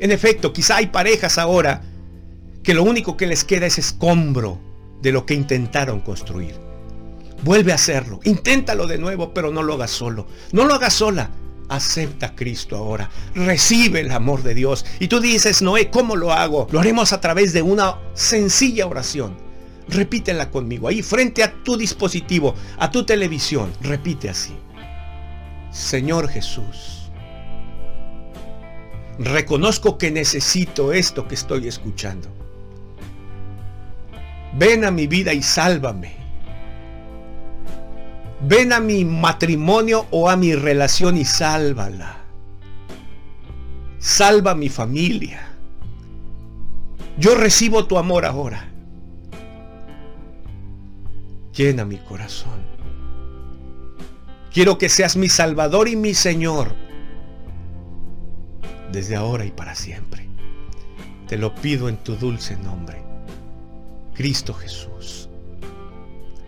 En efecto, quizá hay parejas ahora que lo único que les queda es escombro de lo que intentaron construir. Vuelve a hacerlo, inténtalo de nuevo, pero no lo hagas solo, no lo hagas sola. Acepta a Cristo ahora, recibe el amor de Dios. Y tú dices, Noé, ¿cómo lo hago? Lo haremos a través de una sencilla oración. Repítela conmigo, ahí frente a tu dispositivo, a tu televisión. Repite así. Señor Jesús, reconozco que necesito esto que estoy escuchando. Ven a mi vida y sálvame. Ven a mi matrimonio o a mi relación y sálvala. Salva mi familia. Yo recibo tu amor ahora. Llena mi corazón. Quiero que seas mi Salvador y mi Señor. Desde ahora y para siempre. Te lo pido en tu dulce nombre. Cristo Jesús.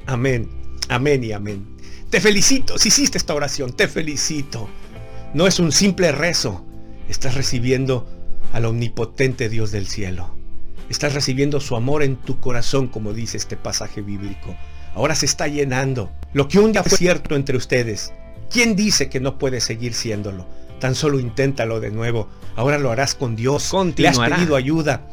Amén, amén y amén. Te felicito si hiciste esta oración, te felicito. No es un simple rezo, estás recibiendo al omnipotente Dios del cielo. Estás recibiendo su amor en tu corazón, como dice este pasaje bíblico. Ahora se está llenando. Lo que un día fue cierto entre ustedes, ¿quién dice que no puede seguir siéndolo? Tan solo inténtalo de nuevo. Ahora lo harás con Dios. Le has pedido ayuda.